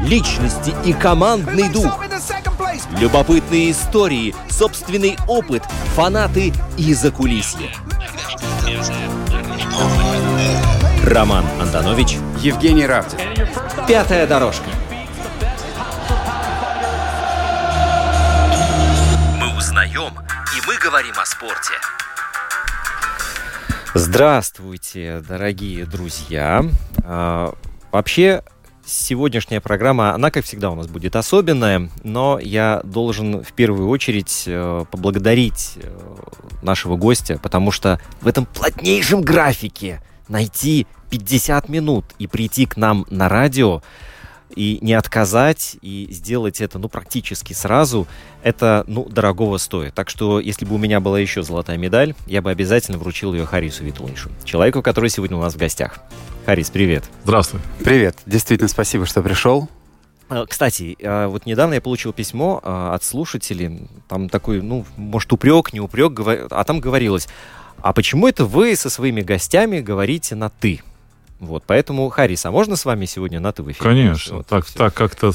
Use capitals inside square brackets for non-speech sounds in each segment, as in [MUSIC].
личности и командный дух. Любопытные истории, собственный опыт, фанаты и закулисье. Роман Антонович, Евгений Равдин. Пятая дорожка. Мы узнаем, и мы говорим о спорте. Здравствуйте, дорогие друзья. А, вообще, сегодняшняя программа, она, как всегда, у нас будет особенная, но я должен в первую очередь э, поблагодарить э, нашего гостя, потому что в этом плотнейшем графике найти 50 минут и прийти к нам на радио и не отказать, и сделать это, ну, практически сразу, это, ну, дорогого стоит. Так что, если бы у меня была еще золотая медаль, я бы обязательно вручил ее Харису Витулнишу, человеку, который сегодня у нас в гостях. Харис, привет. Здравствуй. Привет. Действительно, спасибо, что пришел. А, Кстати, а, вот недавно я получил письмо а, от слушателей, там такой, ну, может, упрек, не упрек, а там говорилось, а почему это вы со своими гостями говорите на «ты»? Вот, поэтому, Харис, а можно с вами сегодня на «ты» в эфире? Конечно. Вот, так, так как-то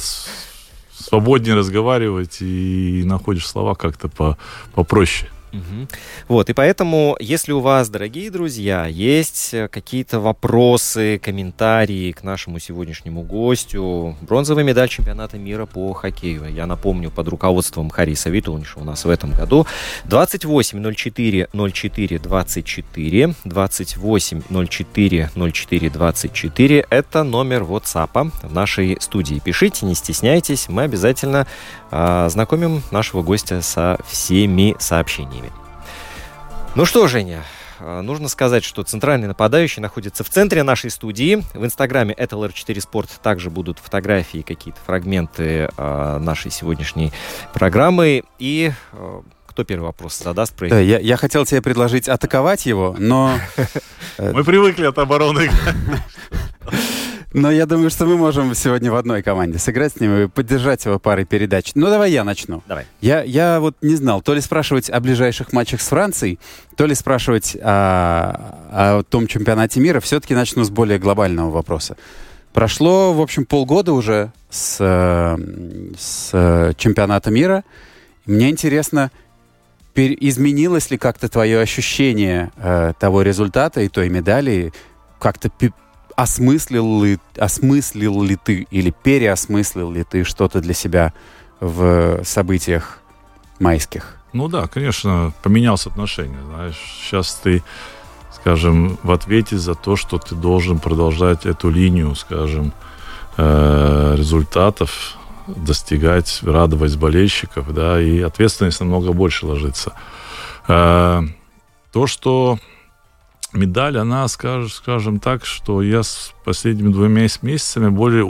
свободнее разговаривать и находишь слова как-то по, попроще. Мгм. Вот, и поэтому, если у вас, дорогие друзья, есть э, какие-то вопросы, комментарии к нашему сегодняшнему гостю, бронзовый медаль чемпионата мира по хоккею, я напомню, под руководством Хариса Витулниша у нас в этом году, 28 04 04 24, 28 04 04 24, это номер WhatsApp в нашей студии. Пишите, не стесняйтесь, мы обязательно а, знакомим нашего гостя со всеми сообщениями. Ну что, Женя, а, нужно сказать, что центральный нападающий находится в центре нашей студии. В инстаграме это LR4 Sport также будут фотографии, какие-то фрагменты а, нашей сегодняшней программы. И а, кто первый вопрос задаст? Про Да, я, я хотел тебе предложить атаковать его, но, [LAUGHS] Мы привыкли от обороны. [LAUGHS] но я думаю, что мы можем сегодня в одной команде сыграть с ним и поддержать его парой передач. Ну, давай я начну. Давай. Я, я вот не знал, то ли спрашивать о ближайших матчах с Францией, то ли спрашивать о, о том чемпионате мира. Все-таки начну с более глобального вопроса. Прошло, в общем, полгода уже с, с чемпионата мира. Мне интересно, изменилось ли как-то твое ощущение э, того результата и той медали? Как-то осмыслил ли, осмыслил ли ты или переосмыслил ли ты что-то для себя в событиях майских? Ну да, конечно, поменялось отношение. Знаешь, сейчас ты, скажем, в ответе за то, что ты должен продолжать эту линию, скажем, э, результатов, достигать, радовать болельщиков, да, и ответственность намного больше ложится. Э, То, что медаль, она, скажем, скажем так, что я с последними двумя мес- месяцами более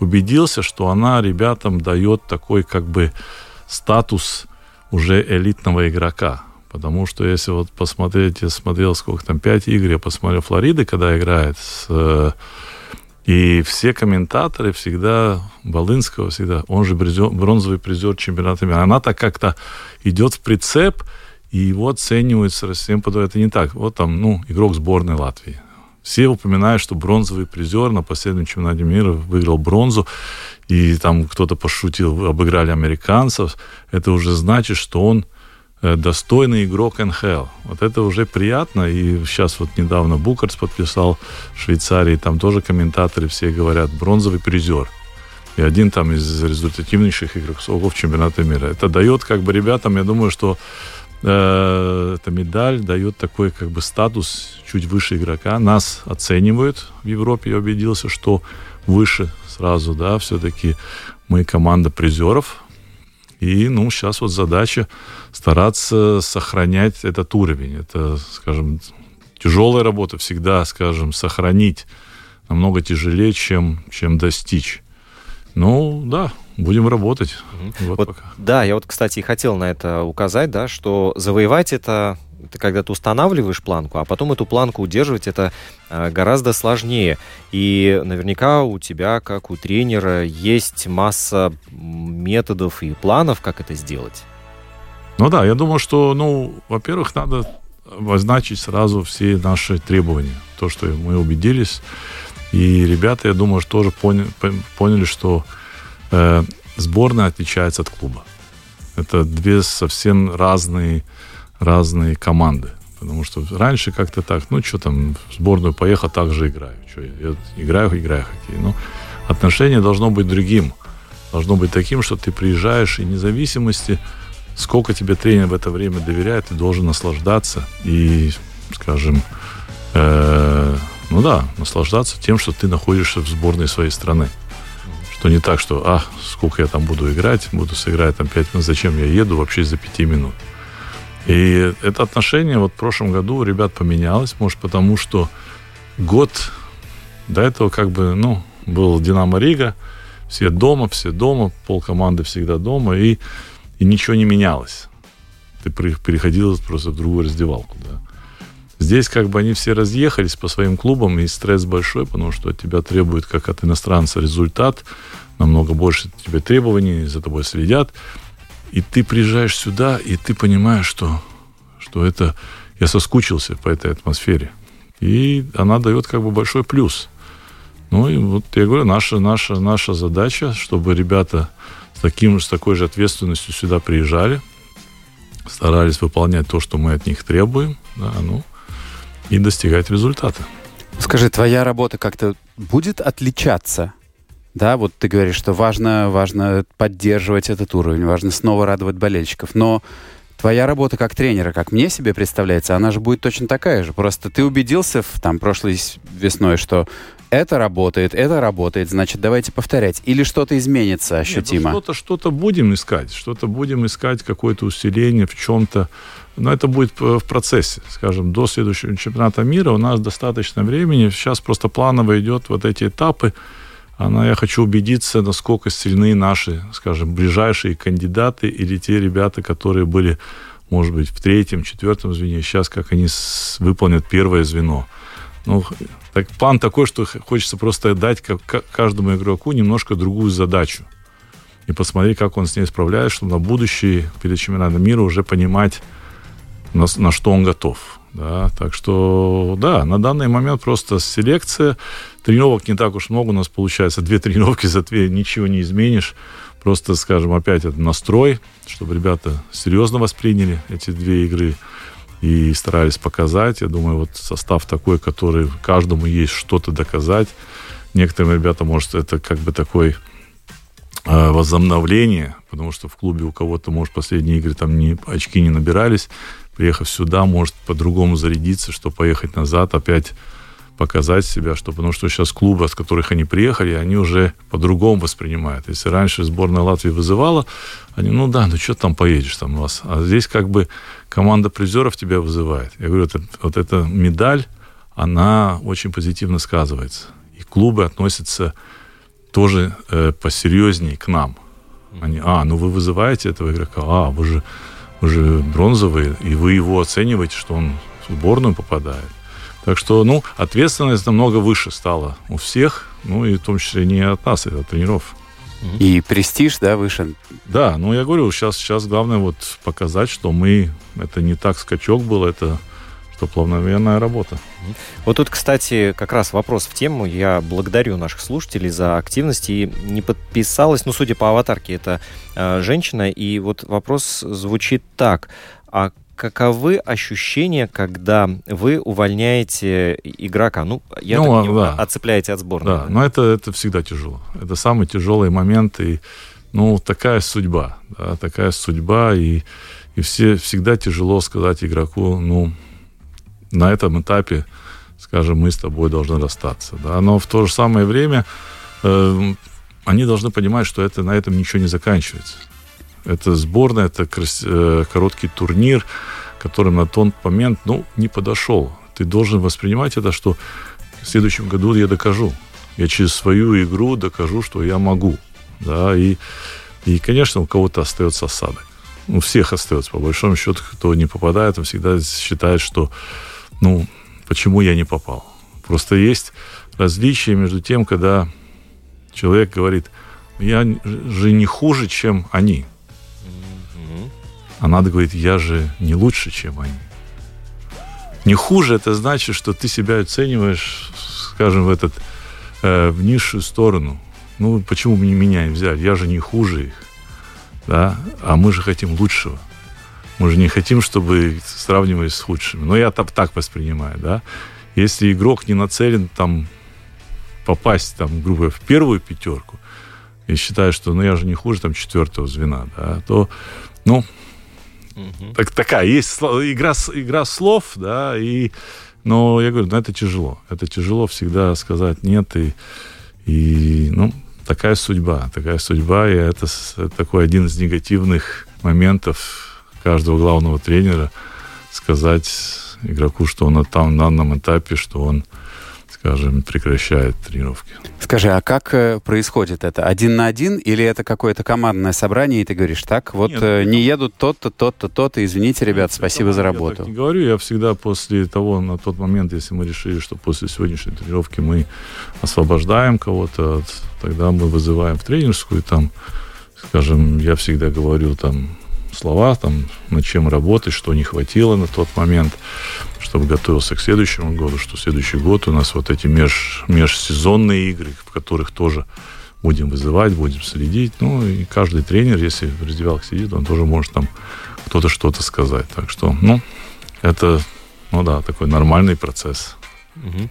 убедился, что она ребятам дает такой как бы статус уже элитного игрока. Потому что если вот посмотреть, я смотрел, сколько там, пять игр, я посмотрел Флориды, когда играет с, и все комментаторы всегда, Волынского всегда, он же бронзовый призер чемпионата мира. Она так как-то идет в прицеп, и его оценивают совсем по Это не так. Вот там, ну, игрок сборной Латвии. Все упоминают, что бронзовый призер на последнем чемпионате мира выиграл бронзу, и там кто-то пошутил, обыграли американцев. Это уже значит, что он э, достойный игрок НХЛ. Вот это уже приятно. И сейчас вот недавно Букарс подписал в Швейцарии, там тоже комментаторы все говорят, бронзовый призер. И один там из результативнейших игроков чемпионата мира. Это дает как бы ребятам, я думаю, что эта медаль дает такой как бы статус чуть выше игрока. Нас оценивают в Европе, я убедился, что выше сразу, да, все-таки мы команда призеров. И, ну, сейчас вот задача стараться сохранять этот уровень. Это, скажем, тяжелая работа всегда, скажем, сохранить намного тяжелее, чем, чем достичь. Ну, да, будем работать. Вот вот, да, я вот, кстати, и хотел на это указать, да, что завоевать это это когда ты устанавливаешь планку, а потом эту планку удерживать это э, гораздо сложнее. И наверняка у тебя, как у тренера, есть масса методов и планов, как это сделать. Ну да, я думаю, что, ну, во-первых, надо обозначить сразу все наши требования. То, что мы убедились. И ребята, я думаю, тоже поняли, поняли что э, сборная отличается от клуба. Это две совсем разные, разные команды. Потому что раньше как-то так, ну что там, в сборную поехал, так же играю. Что, я играю, играю хоккей. Но отношение должно быть другим. Должно быть таким, что ты приезжаешь и независимости, сколько тебе тренер в это время доверяет, ты должен наслаждаться и, скажем, э, ну да, наслаждаться тем, что ты находишься в сборной своей страны. Что не так, что, а, сколько я там буду играть, буду сыграть там 5 минут, зачем я еду вообще за 5 минут. И это отношение вот в прошлом году у ребят поменялось, может, потому что год до этого как бы, ну, был Динамо Рига, все дома, все дома, пол команды всегда дома, и, и ничего не менялось. Ты переходил просто в другую раздевалку, да. Здесь как бы они все разъехались по своим клубам, и стресс большой, потому что от тебя требует, как от иностранца, результат, намного больше тебе требований, за тобой следят. И ты приезжаешь сюда, и ты понимаешь, что, что это... Я соскучился по этой атмосфере. И она дает как бы большой плюс. Ну и вот я говорю, наша, наша, наша задача, чтобы ребята с, таким, с такой же ответственностью сюда приезжали, старались выполнять то, что мы от них требуем. Да, ну, и достигать результата. Скажи, твоя работа как-то будет отличаться? Да, вот ты говоришь, что важно, важно поддерживать этот уровень, важно снова радовать болельщиков. Но твоя работа как тренера, как мне себе представляется, она же будет точно такая же. Просто ты убедился в, там прошлой весной, что это работает, это работает, значит, давайте повторять. Или что-то изменится ощутимо? Нет, ну, что-то, что-то будем искать, что-то будем искать, какое-то усиление в чем-то. Но это будет в процессе, скажем, до следующего чемпионата мира у нас достаточно времени. Сейчас просто планово идет вот эти этапы. Она, я хочу убедиться, насколько сильны наши, скажем, ближайшие кандидаты или те ребята, которые были, может быть, в третьем, четвертом звене. Сейчас как они выполнят первое звено. Ну, так, план такой, что хочется просто дать каждому игроку немножко другую задачу. И посмотреть, как он с ней справляется, чтобы на будущее перед чемпионатом мира уже понимать, на, на что он готов. Да, так что, да, на данный момент просто селекция. Тренировок не так уж много у нас получается. Две [LAUGHS] тренировки за две ничего не изменишь. Просто, скажем, опять это настрой, чтобы ребята серьезно восприняли эти две игры и старались показать. Я думаю, вот состав такой, который каждому есть что-то доказать. Некоторым ребятам, может, это как бы такой э, возобновление, потому что в клубе у кого-то, может, последние игры там не, очки не набирались приехав сюда, может по-другому зарядиться, что поехать назад, опять показать себя, что, потому что сейчас клубы, с которых они приехали, они уже по-другому воспринимают. Если раньше сборная Латвии вызывала, они, ну да, ну что там поедешь там у вас? А здесь как бы команда призеров тебя вызывает. Я говорю, это, вот эта медаль, она очень позитивно сказывается. И клубы относятся тоже э, посерьезнее к нам. Они, а, ну вы вызываете этого игрока, а, вы же уже бронзовый, и вы его оцениваете, что он в сборную попадает. Так что, ну, ответственность намного выше стала у всех, ну, и в том числе не от нас, это от тренеров. И престиж, да, выше? Да, ну, я говорю, сейчас, сейчас главное вот показать, что мы, это не так скачок был, это что плавновенная работа. Вот тут, кстати, как раз вопрос в тему. Я благодарю наших слушателей за активность и не подписалась, ну, судя по аватарке, это э, женщина. И вот вопрос звучит так. А каковы ощущения, когда вы увольняете игрока? Ну, я ну, так понимаю, да. отцепляете от сборной. Да, но это, это всегда тяжело. Это самый тяжелый момент. И, ну, такая судьба. Да, такая судьба. И, и все, всегда тяжело сказать игроку, ну, на этом этапе, скажем, мы с тобой должны расстаться. Да? Но в то же самое время э, они должны понимать, что это, на этом ничего не заканчивается. Это сборная, это крас, э, короткий турнир, который на тот момент ну, не подошел. Ты должен воспринимать это, что в следующем году я докажу. Я через свою игру докажу, что я могу. да, и, и конечно, у кого-то остается осадок. У всех остается, по большому счету, кто не попадает, он всегда считает, что, ну, почему я не попал. Просто есть различие между тем, когда человек говорит, я же не хуже, чем они. А надо говорить, я же не лучше, чем они. Не хуже, это значит, что ты себя оцениваешь, скажем, в этот э, в низшую сторону. Ну, почему бы не меня взяли? Я же не хуже их. Да? А мы же хотим лучшего. Мы же не хотим, чтобы сравнивались с худшими. Но я так, так воспринимаю, да. Если игрок не нацелен там попасть, там, грубо в первую пятерку, и считает, что ну я же не хуже там четвертого звена, да, то, ну, угу. так, такая есть игра, игра слов, да, и, но я говорю, ну это тяжело, это тяжело всегда сказать нет, и, и ну, такая судьба, такая судьба, и это, это такой один из негативных моментов каждого главного тренера, сказать игроку, что он там, на данном этапе, что он скажем, прекращает тренировки. Скажи, а как э, происходит это? Один на один или это какое-то командное собрание, и ты говоришь, так, вот Нет, э, не едут тот-то, тот-то, тот-то, извините, ребят, спасибо за работу. Я так не говорю, я всегда после того, на тот момент, если мы решили, что после сегодняшней тренировки мы освобождаем кого-то, тогда мы вызываем в тренерскую, там, скажем, я всегда говорю, там, слова, там, над чем работать, что не хватило на тот момент, чтобы готовился к следующему году, что следующий год у нас вот эти меж, межсезонные игры, в которых тоже будем вызывать, будем следить. Ну, и каждый тренер, если в раздевалке сидит, он тоже может там кто-то что-то сказать. Так что, ну, это, ну да, такой нормальный процесс. Угу.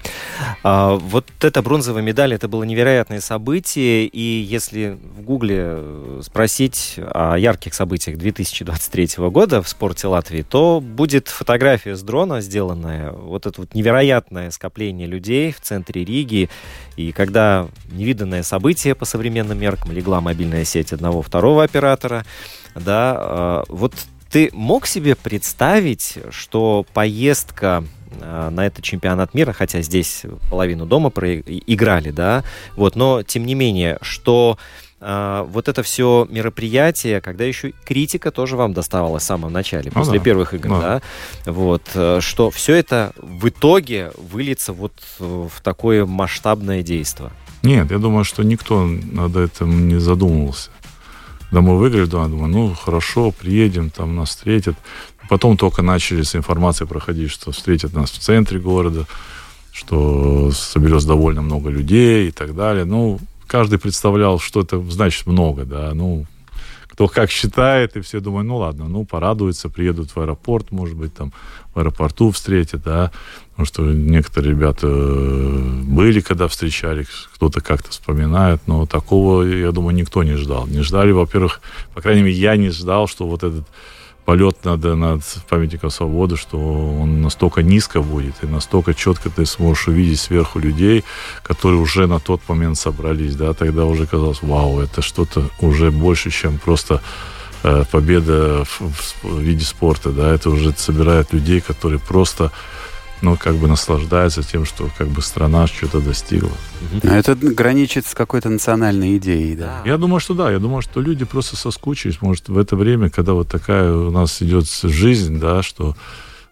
А, вот эта бронзовая медаль, это было невероятное событие, и если в Гугле э, спросить о ярких событиях 2023 года в спорте Латвии, то будет фотография с дрона, сделанная, вот это вот невероятное скопление людей в центре Риги, и когда невиданное событие по современным меркам, легла мобильная сеть одного-второго оператора, да, а, вот ты мог себе представить, что поездка на этот чемпионат мира, хотя здесь половину дома проиграли, да, вот, но тем не менее, что а, вот это все мероприятие, когда еще критика тоже вам доставалась в самом начале, ну, после да. первых игр, да. да, вот, э, что все это в итоге выльется вот в такое масштабное действие. Нет, я думаю, что никто над этим не задумывался. Мы выиграли, да, думаю, ну хорошо, приедем, там нас встретят. Потом только начали с информацией проходить, что встретят нас в центре города, что соберется довольно много людей и так далее. Ну, каждый представлял, что это значит много, да, ну, кто как считает, и все думают, ну ладно, ну порадуются, приедут в аэропорт, может быть, там в аэропорту встретят, да, потому что некоторые ребята э, были, когда встречали, кто-то как-то вспоминает, но такого, я думаю, никто не ждал. Не ждали, во-первых, по крайней мере, я не ждал, что вот этот полет над, над памятником свободы, что он настолько низко будет, и настолько четко ты сможешь увидеть сверху людей, которые уже на тот момент собрались, да, тогда уже казалось, вау, это что-то уже больше, чем просто э, победа в, в виде спорта, да, это уже собирает людей, которые просто но как бы наслаждается тем, что как бы страна что-то достигла. А это граничит с какой-то национальной идеей, да? Я думаю, что да. Я думаю, что люди просто соскучились. Может, в это время, когда вот такая у нас идет жизнь, да, что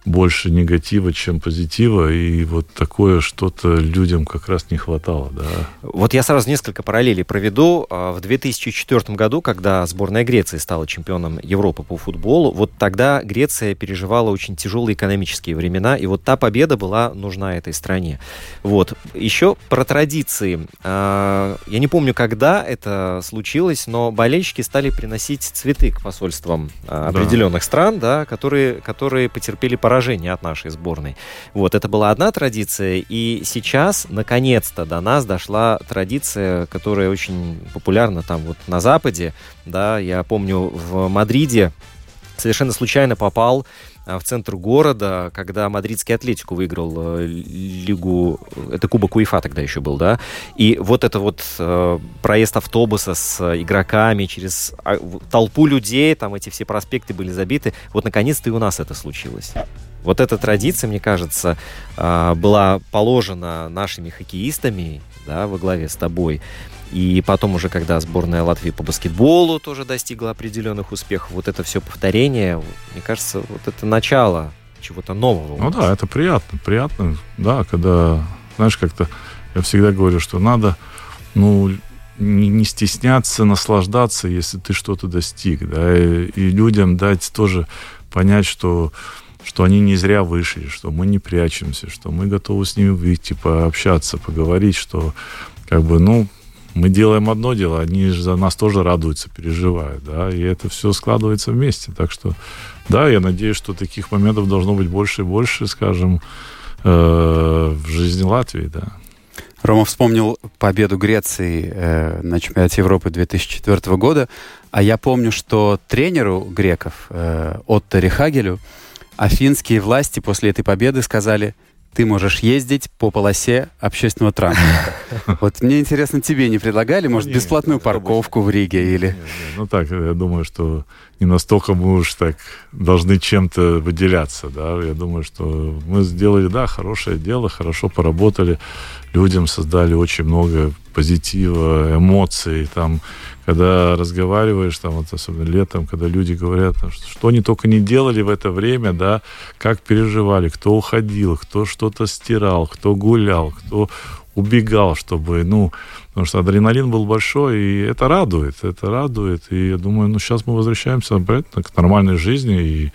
больше негатива, чем позитива, и вот такое что-то людям как раз не хватало, да. Вот я сразу несколько параллелей проведу. А, в 2004 году, когда сборная Греции стала чемпионом Европы по футболу, вот тогда Греция переживала очень тяжелые экономические времена, и вот та победа была нужна этой стране. Вот. Еще про традиции. А, я не помню, когда это случилось, но болельщики стали приносить цветы к посольствам а, определенных да. стран, да, которые, которые потерпели поражение поражение от нашей сборной. Вот, это была одна традиция, и сейчас, наконец-то, до нас дошла традиция, которая очень популярна там вот на Западе, да, я помню, в Мадриде совершенно случайно попал а, в центр города, когда мадридский Атлетику выиграл э, лигу, это Кубок УЕФА тогда еще был, да, и вот это вот э, проезд автобуса с игроками через а, толпу людей, там эти все проспекты были забиты, вот наконец-то и у нас это случилось. Вот эта традиция, мне кажется, а, была положена нашими хоккеистами да, во главе с тобой. И потом уже, когда сборная Латвии по баскетболу тоже достигла определенных успехов, вот это все повторение, мне кажется, вот это начало чего-то нового. Ну да, это приятно, приятно, да, когда, знаешь, как-то я всегда говорю, что надо, ну, не, не стесняться, наслаждаться, если ты что-то достиг, да, и, и людям дать тоже понять, что что они не зря вышли, что мы не прячемся, что мы готовы с ними выйти, пообщаться, поговорить, что как бы, ну, мы делаем одно дело, они же за нас тоже радуются, переживают, да, и это все складывается вместе. Так что, да, я надеюсь, что таких моментов должно быть больше и больше, скажем, э, в жизни Латвии, да. Рома вспомнил победу Греции э, на чемпионате Европы 2004 года, а я помню, что тренеру греков э, Отто Рихагелю афинские власти после этой победы сказали – ты можешь ездить по полосе общественного транспорта. [LAUGHS] Вот мне интересно, тебе не предлагали, может, бесплатную парковку в Риге или... Ну так, я думаю, что не настолько мы уж так должны чем-то выделяться, да. Я думаю, что мы сделали, да, хорошее дело, хорошо поработали, людям создали очень много позитива, эмоций, там, когда разговариваешь, там, вот особенно летом, когда люди говорят, там, что, что они только не делали в это время, да, как переживали, кто уходил, кто что-то стирал, кто гулял, кто убегал, чтобы, ну, потому что адреналин был большой, и это радует, это радует, и я думаю, ну, сейчас мы возвращаемся обратно к нормальной жизни, и,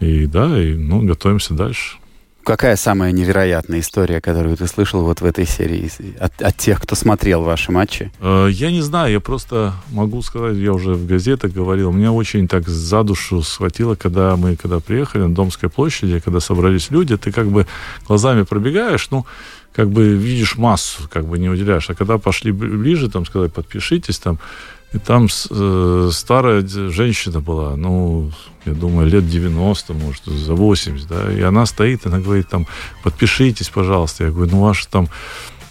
и да, и, ну, готовимся дальше. Какая самая невероятная история, которую ты слышал вот в этой серии от, от тех, кто смотрел ваши матчи? Э, я не знаю, я просто могу сказать, я уже в газетах говорил, меня очень так за душу схватило, когда мы когда приехали на Домской площади, когда собрались люди, ты как бы глазами пробегаешь, ну, как бы видишь массу, как бы не уделяешь. А когда пошли ближе, там сказали, подпишитесь, там, и там э, старая женщина была, ну, я думаю, лет 90, может, за 80, да, и она стоит, она говорит, там, подпишитесь, пожалуйста. Я говорю, ну, ваш там,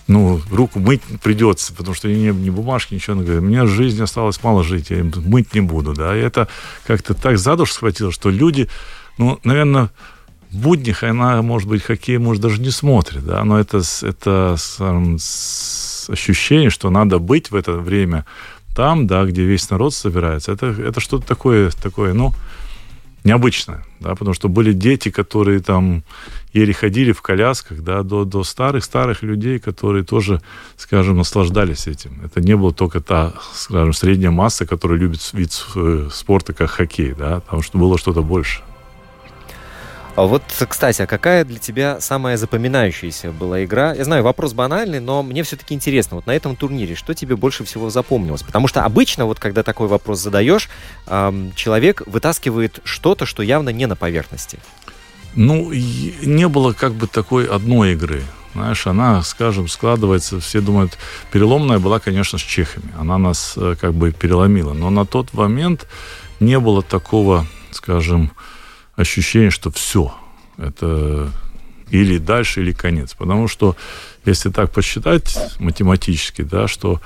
ну, руку мыть придется, потому что не, не бумажки, ничего. Она говорит, у меня жизнь осталось мало жить, я мыть не буду, да. И это как-то так за душу схватило, что люди, ну, наверное, в буднях она, может быть, хоккей, может, даже не смотрит, да, но это, это ощущение, что надо быть в это время там, да, где весь народ собирается, это, это что-то такое, такое, ну, необычное, да, потому что были дети, которые там еле ходили в колясках, да, до, до старых-старых людей, которые тоже, скажем, наслаждались этим. Это не было только та, скажем, средняя масса, которая любит вид э, спорта, как хоккей, да, потому что было что-то больше. А вот, кстати, а какая для тебя самая запоминающаяся была игра? Я знаю, вопрос банальный, но мне все-таки интересно, вот на этом турнире, что тебе больше всего запомнилось? Потому что обычно, вот когда такой вопрос задаешь, человек вытаскивает что-то, что явно не на поверхности. Ну, не было как бы такой одной игры. Знаешь, она, скажем, складывается, все думают, переломная была, конечно, с чехами. Она нас э, как бы переломила. Но на тот момент не было такого, скажем, ощущение, что все, это или дальше, или конец. Потому что, если так посчитать математически, да, что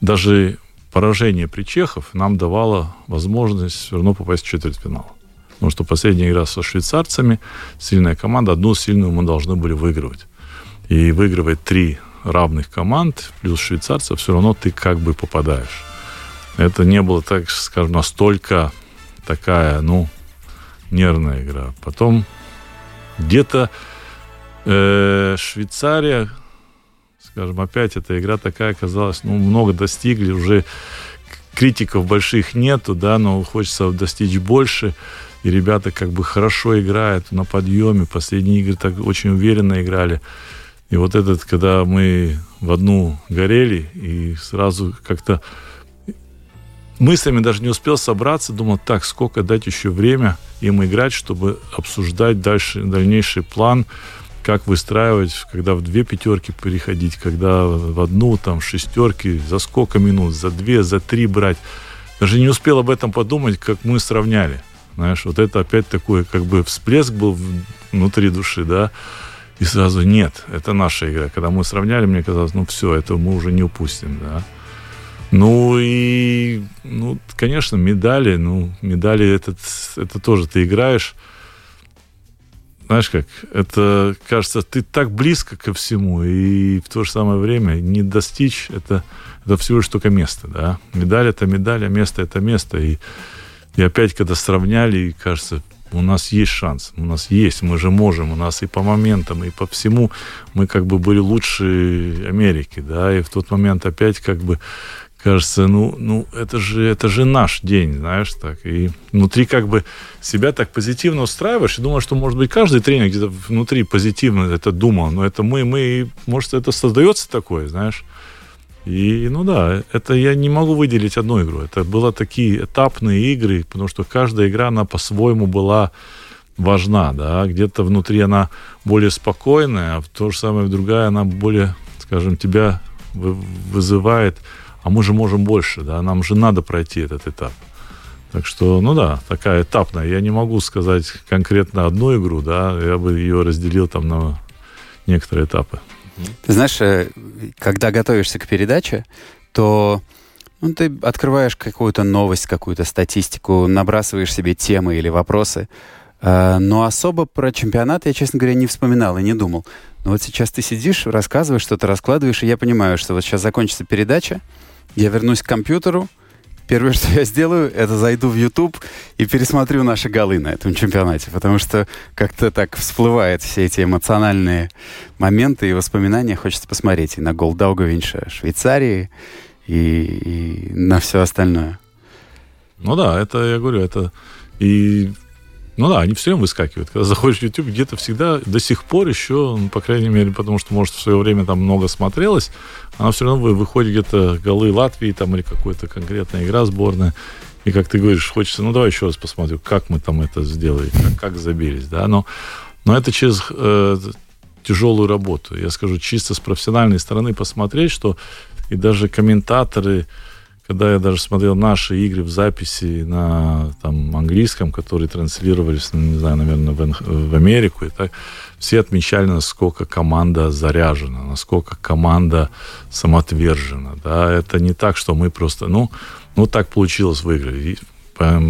даже поражение при Чехов нам давало возможность все равно попасть в четвертьфинал. Потому что последняя игра со швейцарцами, сильная команда, одну сильную мы должны были выигрывать. И выигрывать три равных команд плюс швейцарцев, все равно ты как бы попадаешь. Это не было, так скажем, настолько такая, ну, нервная игра. Потом где-то э, Швейцария, скажем, опять эта игра такая оказалась, ну, много достигли, уже критиков больших нету, да, но хочется достичь больше. И ребята как бы хорошо играют на подъеме. Последние игры так очень уверенно играли. И вот этот, когда мы в одну горели, и сразу как-то мыслями даже не успел собраться, думал, так, сколько дать еще время им играть, чтобы обсуждать дальше, дальнейший план, как выстраивать, когда в две пятерки переходить, когда в одну, там, шестерки, за сколько минут, за две, за три брать. Даже не успел об этом подумать, как мы сравняли. Знаешь, вот это опять такой, как бы всплеск был внутри души, да, и сразу нет, это наша игра. Когда мы сравняли, мне казалось, ну все, это мы уже не упустим, да. Ну и, ну, конечно, медали, ну, медали этот, это тоже ты играешь. знаешь как, это, кажется, ты так близко ко всему, и в то же самое время не достичь, это, это всего лишь только место, да. Медаль это медаль, а место это место. И, и опять, когда сравняли, и кажется, у нас есть шанс, у нас есть, мы же можем, у нас и по моментам, и по всему мы как бы были лучше Америки, да, и в тот момент опять как бы кажется, ну, ну это, же, это же наш день, знаешь, так. И внутри как бы себя так позитивно устраиваешь и думаешь, что, может быть, каждый тренер где-то внутри позитивно это думал, но это мы, мы, может, это создается такое, знаешь. И, ну да, это я не могу выделить одну игру. Это были такие этапные игры, потому что каждая игра, она по-своему была важна, да. Где-то внутри она более спокойная, а в то же самое другая она более, скажем, тебя вызывает а мы же можем больше, да, нам же надо пройти этот этап. Так что, ну да, такая этапная. Я не могу сказать конкретно одну игру, да, я бы ее разделил там на некоторые этапы. Ты знаешь, э, когда готовишься к передаче, то ну, ты открываешь какую-то новость, какую-то статистику, набрасываешь себе темы или вопросы. Э, но особо про чемпионат я, честно говоря, не вспоминал и не думал. Но вот сейчас ты сидишь, рассказываешь что-то, раскладываешь, и я понимаю, что вот сейчас закончится передача, я вернусь к компьютеру, первое, [LAUGHS] что я сделаю, это зайду в YouTube и пересмотрю наши голы на этом чемпионате, потому что как-то так всплывают все эти эмоциональные моменты и воспоминания. Хочется посмотреть и на гол Даугавинша Швейцарии, и, и на все остальное. Ну да, это, я говорю, это и ну да, они все время выскакивают. Когда заходишь в YouTube, где-то всегда до сих пор еще, ну, по крайней мере, потому что, может, в свое время там много смотрелось, она все равно выходит где-то голы Латвии там или какая-то конкретная игра сборная. И как ты говоришь, хочется, ну давай еще раз посмотрю, как мы там это сделали, как, как забились, да. Но, но это через э, тяжелую работу. Я скажу, чисто с профессиональной стороны посмотреть, что и даже комментаторы, когда я даже смотрел наши игры в записи на там, английском, которые транслировались, ну, не знаю, наверное, в, в Америку, и так, все отмечали, насколько команда заряжена, насколько команда самоотвержена. Да? Это не так, что мы просто, ну, ну так получилось выиграли. И, по,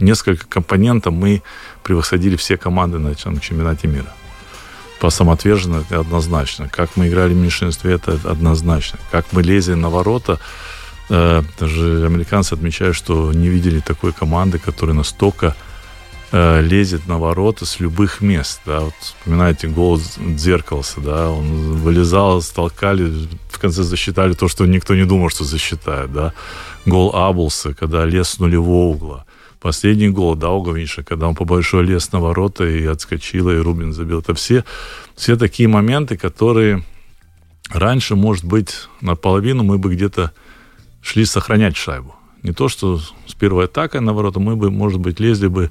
несколько компонентов мы превосходили все команды на чемпионате мира по самоотверженно это однозначно. Как мы играли в меньшинстве, это однозначно. Как мы лезем на ворота, э, даже американцы отмечают, что не видели такой команды, которая настолько э, лезет на ворота с любых мест. Да. Вот вспоминаете гол Дзеркалса, да, он вылезал, столкали, в конце засчитали то, что никто не думал, что засчитает. Да. Гол Аблса, когда лез с нулевого угла последний гол Даугавиша, когда он по большой лес на ворота и отскочил, и Рубин забил. Это все, все такие моменты, которые раньше, может быть, наполовину мы бы где-то шли сохранять шайбу. Не то, что с первой атакой на ворота мы бы, может быть, лезли бы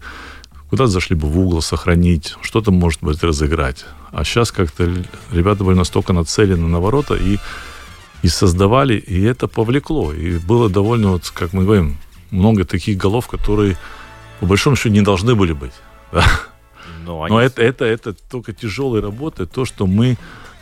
куда-то зашли бы в угол сохранить, что-то, может быть, разыграть. А сейчас как-то ребята были настолько нацелены на ворота и, и создавали, и это повлекло. И было довольно, вот, как мы говорим, много таких голов, которые, по большому счету, не должны были быть. Да? Но, они... Но это, это, это только тяжелая работа, то, что мы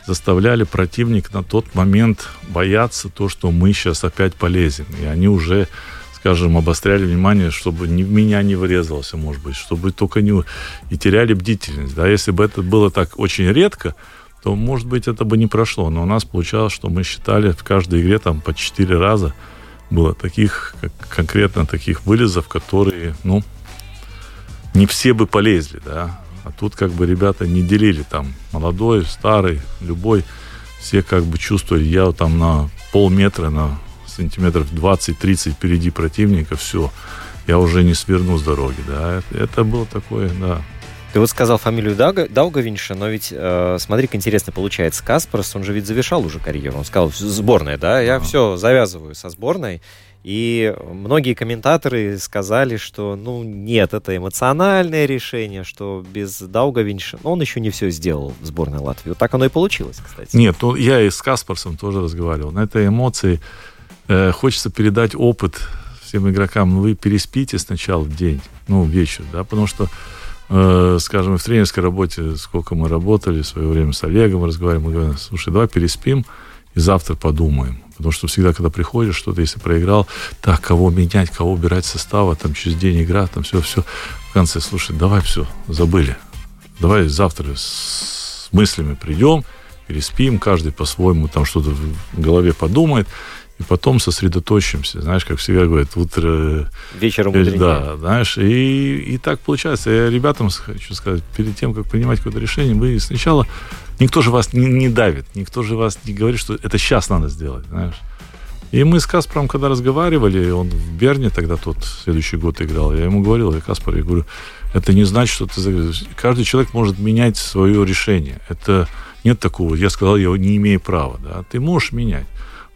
заставляли противник на тот момент бояться то, что мы сейчас опять полезем. И они уже, скажем, обостряли внимание, чтобы ни в меня не врезался, может быть, чтобы только не... И теряли бдительность. Да? Если бы это было так очень редко, то, может быть, это бы не прошло. Но у нас получалось, что мы считали в каждой игре там по четыре раза – было таких, как, конкретно таких вылезов, которые, ну, не все бы полезли, да. А тут как бы ребята не делили там молодой, старый, любой. Все как бы чувствовали, я там на полметра, на сантиметров 20-30 впереди противника, все, я уже не сверну с дороги, да. Это, это было такое, да, ты вот сказал фамилию Дауга, Даугавинша, но ведь, э, смотри, как интересно получается. Каспарс, он же ведь завершал уже карьеру. Он сказал, сборная, да, я а. все завязываю со сборной. И многие комментаторы сказали, что, ну, нет, это эмоциональное решение, что без Даугавинша... Но он еще не все сделал в сборной Латвии. Вот так оно и получилось, кстати. Нет, ну, я и с Каспарсом тоже разговаривал. На этой эмоции э, хочется передать опыт всем игрокам. Ну, вы переспите сначала в день, ну, вечер, да, потому что скажем, в тренерской работе, сколько мы работали в свое время с Олегом, разговариваем, мы говорим, слушай, давай переспим и завтра подумаем. Потому что всегда, когда приходишь, что-то, если проиграл, так, кого менять, кого убирать состава, там через день игра, там все-все. В конце, слушай, давай все, забыли. давай завтра с мыслями придем, переспим, каждый по-своему там что-то в голове подумает, и потом сосредоточимся. Знаешь, как всегда говорят, утро... Вечером э, мудренее. Да, знаешь, и, и так получается. Я ребятам хочу сказать, перед тем, как принимать какое-то решение, вы сначала... Никто же вас не, не давит, никто же вас не говорит, что это сейчас надо сделать, знаешь. И мы с Каспаром, когда разговаривали, он в Берне тогда тот следующий год играл, я ему говорил, я Каспар, я говорю, это не значит, что ты... Каждый человек может менять свое решение. Это нет такого, я сказал, я не имею права, да. Ты можешь менять.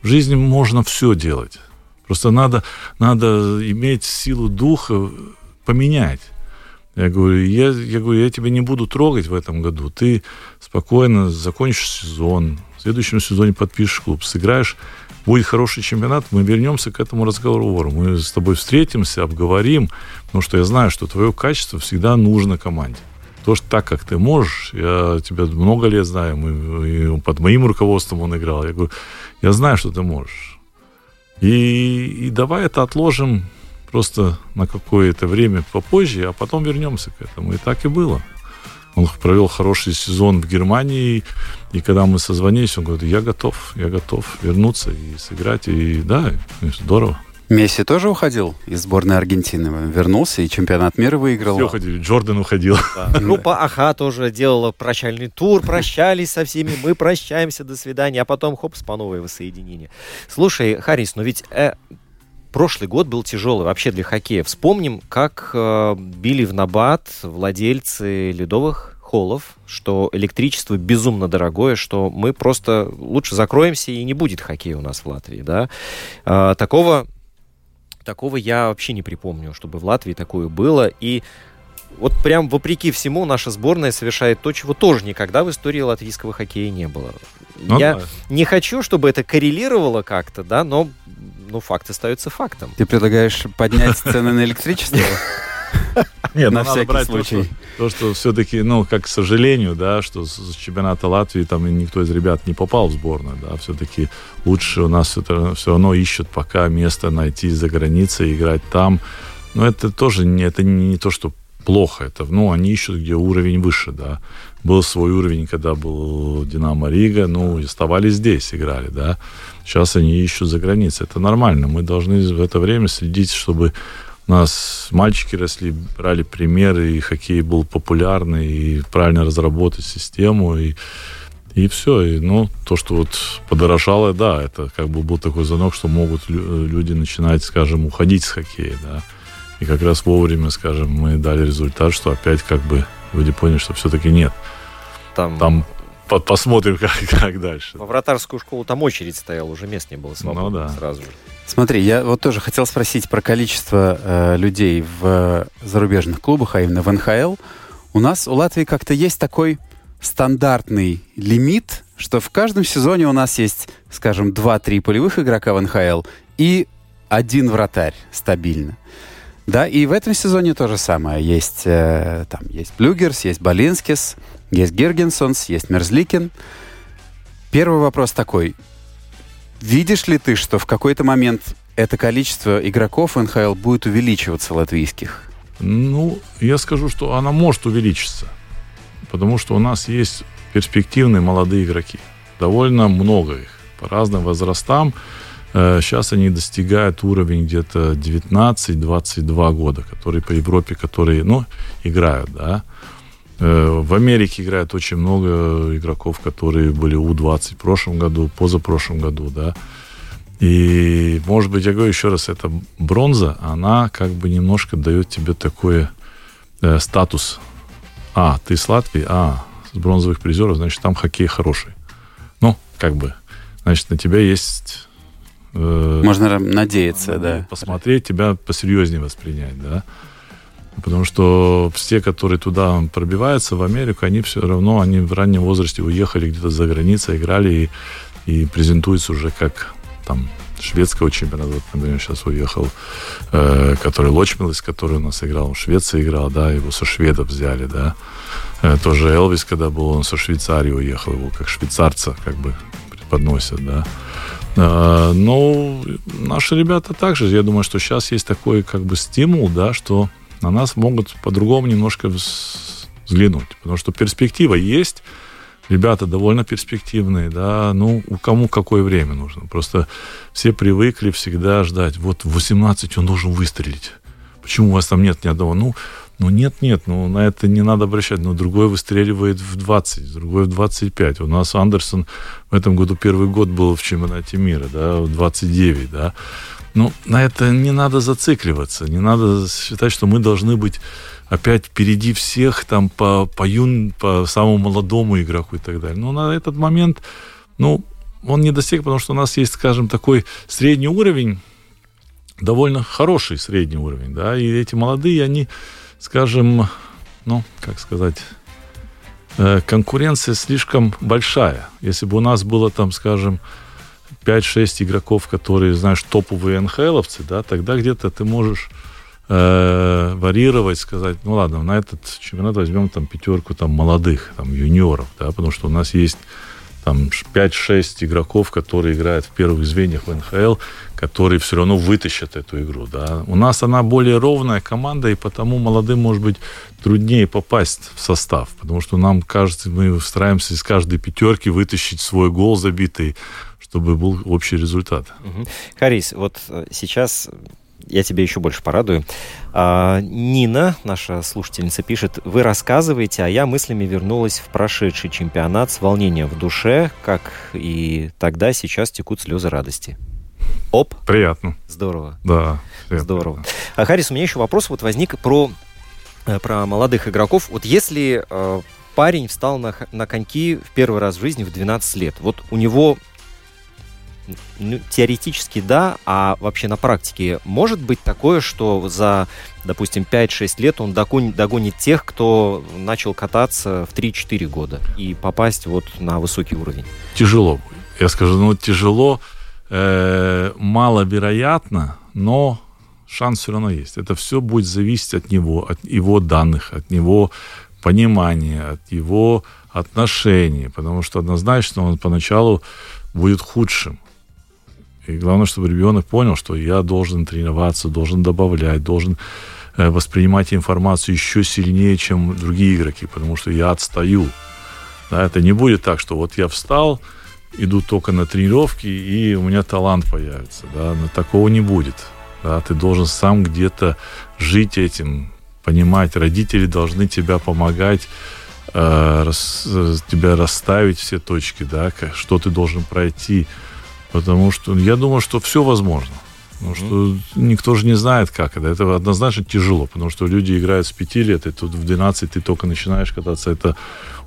В жизни можно все делать. Просто надо, надо иметь силу духа поменять. Я говорю, я, я говорю, я тебя не буду трогать в этом году. Ты спокойно закончишь сезон, в следующем сезоне подпишешь клуб, сыграешь, будет хороший чемпионат, мы вернемся к этому разговору. Мы с тобой встретимся, обговорим, потому что я знаю, что твое качество всегда нужно команде. То, что так, как ты можешь, я тебя много лет знаю, мы, и под моим руководством он играл. Я говорю, я знаю, что ты можешь. И, и давай это отложим просто на какое-то время попозже, а потом вернемся к этому. И так и было. Он провел хороший сезон в Германии, и когда мы созвонились, он говорит, я готов, я готов вернуться и сыграть. И да, здорово. Месси тоже уходил из сборной Аргентины, вернулся и чемпионат мира выиграл. Все уходили, Джордан уходил. Да. Группа АХА тоже делала прощальный тур, прощались со всеми, мы прощаемся, до свидания, а потом хопс по новой воссоединение. Слушай, Харрис, но ведь э, прошлый год был тяжелый вообще для хоккея. Вспомним, как э, били в набат владельцы ледовых холлов, что электричество безумно дорогое, что мы просто лучше закроемся и не будет хоккея у нас в Латвии, да. Э, такого, такого я вообще не припомню, чтобы в Латвии такое было. И вот прям вопреки всему наша сборная совершает то, чего тоже никогда в истории латвийского хоккея не было. Ну я да. не хочу, чтобы это коррелировало как-то, да, но ну, факт остается фактом. Ты предлагаешь поднять цены на электричество? [LAUGHS] [LAUGHS] Нет, На ну, надо всякий брать то, случай. что- То, что все-таки, ну, как к сожалению, да, что с чемпионата Латвии там никто из ребят не попал в сборную, да, все-таки лучше у нас это все равно ищут пока место найти за границей, играть там. Но это тоже не, это не, не то, что плохо, это, ну, они ищут, где уровень выше, да. Был свой уровень, когда был Динамо Рига, ну, и оставались здесь, играли, да. Сейчас они ищут за границей. Это нормально. Мы должны в это время следить, чтобы у нас мальчики росли, брали примеры, и хоккей был популярный, и правильно разработать систему, и, и все. И, ну, то, что вот подорожало, да, это как бы был такой звонок, что могут лю- люди начинать, скажем, уходить с хоккея, да. И как раз вовремя, скажем, мы дали результат, что опять как бы люди поняли, что все-таки нет. Там, Там по- посмотрим, [LAUGHS] как, как дальше. во вратарскую школу там очередь стояла, уже мест не было свободно Ну да. сразу же. Смотри, я вот тоже хотел спросить про количество э, людей в зарубежных клубах, а именно в НХЛ. У нас, у Латвии как-то есть такой стандартный лимит, что в каждом сезоне у нас есть, скажем, 2-3 полевых игрока в НХЛ и один вратарь стабильно. Да, и в этом сезоне то же самое. Есть, э, там, есть Блюгерс, есть Болинскис, есть Гергенсонс, есть Мерзликин. Первый вопрос такой. Видишь ли ты, что в какой-то момент это количество игроков НХЛ будет увеличиваться латвийских? Ну, я скажу, что она может увеличиться. Потому что у нас есть перспективные молодые игроки. Довольно много их. По разным возрастам. Э, Сейчас они достигают уровень где-то 19-22 года, которые по Европе, которые, ну, играют, да. Э, В Америке играет очень много игроков, которые были У-20 в прошлом году, позапрошлом году, да. И, может быть, я говорю еще раз, эта бронза, она как бы немножко дает тебе такой э, статус. А, ты с Латвии, а, с бронзовых призеров, значит, там хоккей хороший. Ну, как бы, значит, на тебя есть... э, Можно надеяться, да. Посмотреть, тебя посерьезнее воспринять, да. Потому что все, которые туда пробиваются, в Америку, они все равно, они в раннем возрасте уехали где-то за границей, играли и, и презентуются уже как там шведского чемпионата. Вот, например, сейчас уехал, э, который Лочмилес, который у нас играл, в Швеции играл, да, его со шведов взяли, да. Э, тоже Элвис, когда был, он со Швейцарии уехал, его как швейцарца как бы преподносят, да. Э, Но наши ребята также, я думаю, что сейчас есть такой как бы стимул, да, что на нас могут по-другому немножко вз- взглянуть. Потому что перспектива есть, ребята довольно перспективные, да, ну, у кому какое время нужно. Просто все привыкли всегда ждать, вот в 18 он должен выстрелить. Почему у вас там нет ни одного? Ну, ну нет, нет, ну на это не надо обращать. Но другой выстреливает в 20, другой в 25. У нас Андерсон в этом году первый год был в чемпионате мира, да, в 29, да. Ну, на это не надо зацикливаться, не надо считать, что мы должны быть опять впереди всех там по, по, юн, по самому молодому игроку и так далее. Но на этот момент, ну, он не достиг, потому что у нас есть, скажем, такой средний уровень, довольно хороший средний уровень, да, и эти молодые, они, скажем, ну, как сказать, э, конкуренция слишком большая. Если бы у нас было там, скажем, 5-6 игроков, которые, знаешь, топовые НХЛовцы, да, тогда где-то ты можешь э, варьировать, сказать, ну ладно, на этот чемпионат возьмем там пятерку там молодых, там юниоров, да, потому что у нас есть там 5-6 игроков, которые играют в первых звеньях в НХЛ, которые все равно вытащат эту игру. Да. У нас она более ровная команда, и потому молодым, может быть, труднее попасть в состав, потому что нам кажется, мы стараемся из каждой пятерки вытащить свой гол забитый, чтобы был общий результат. Харис, вот э, сейчас я тебе еще больше порадую. А, Нина, наша слушательница, пишет, вы рассказываете, а я мыслями вернулась в прошедший чемпионат с волнением в душе, как и тогда сейчас текут слезы радости. Оп. Приятно. Здорово. Да. Приятно. Здорово. А, Харис, у меня еще вопрос вот возник про, э, про молодых игроков. Вот если э, парень встал на, на коньки в первый раз в жизни в 12 лет, вот у него ну, теоретически да, а вообще на практике может быть такое, что за, допустим, 5-6 лет он догонит, догонит тех, кто начал кататься в 3-4 года и попасть вот на высокий уровень? Тяжело. Я скажу, ну, тяжело, э, маловероятно, но шанс все равно есть. Это все будет зависеть от него, от его данных, от него понимания, от его отношений, потому что однозначно он поначалу будет худшим. И главное, чтобы ребенок понял, что я должен тренироваться, должен добавлять, должен э, воспринимать информацию еще сильнее, чем другие игроки, потому что я отстаю. Да, это не будет так, что вот я встал, иду только на тренировки, и у меня талант появится. Да, но такого не будет. Да, ты должен сам где-то жить этим, понимать. Родители должны тебя помогать, э, рас, э, тебя расставить все точки, да, что ты должен пройти Потому что я думаю, что все возможно. Потому что никто же не знает, как это. Это однозначно тяжело, потому что люди играют с 5 лет, и тут в 12 ты только начинаешь кататься. Это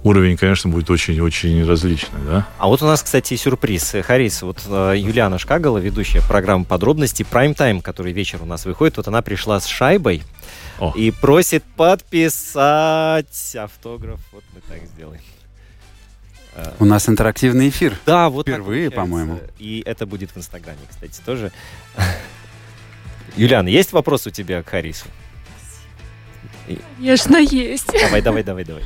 уровень, конечно, будет очень-очень различный, да? А вот у нас, кстати, сюрприз. Харис, вот э, Юлиана Шкагала, ведущая программы «Подробности», Prime Time, который вечер у нас выходит, вот она пришла с шайбой О. и просит подписать автограф. Вот мы так сделаем. У нас интерактивный эфир. Да, вот Впервые, по-моему. И это будет в Инстаграме, кстати, тоже. [LAUGHS] Юлиана, есть вопрос у тебя к Харису? Конечно, есть. Давай, давай, давай, давай.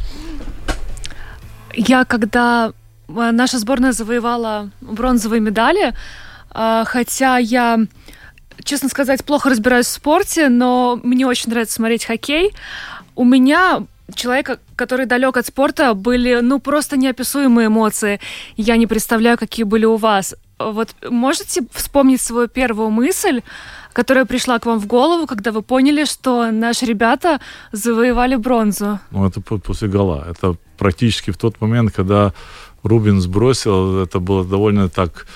Я, когда э, наша сборная завоевала бронзовые медали, э, хотя я, честно сказать, плохо разбираюсь в спорте, но мне очень нравится смотреть хоккей, у меня человека, который далек от спорта, были, ну, просто неописуемые эмоции. Я не представляю, какие были у вас. Вот можете вспомнить свою первую мысль, которая пришла к вам в голову, когда вы поняли, что наши ребята завоевали бронзу? Ну, это после гола. Это практически в тот момент, когда Рубин сбросил, это было довольно так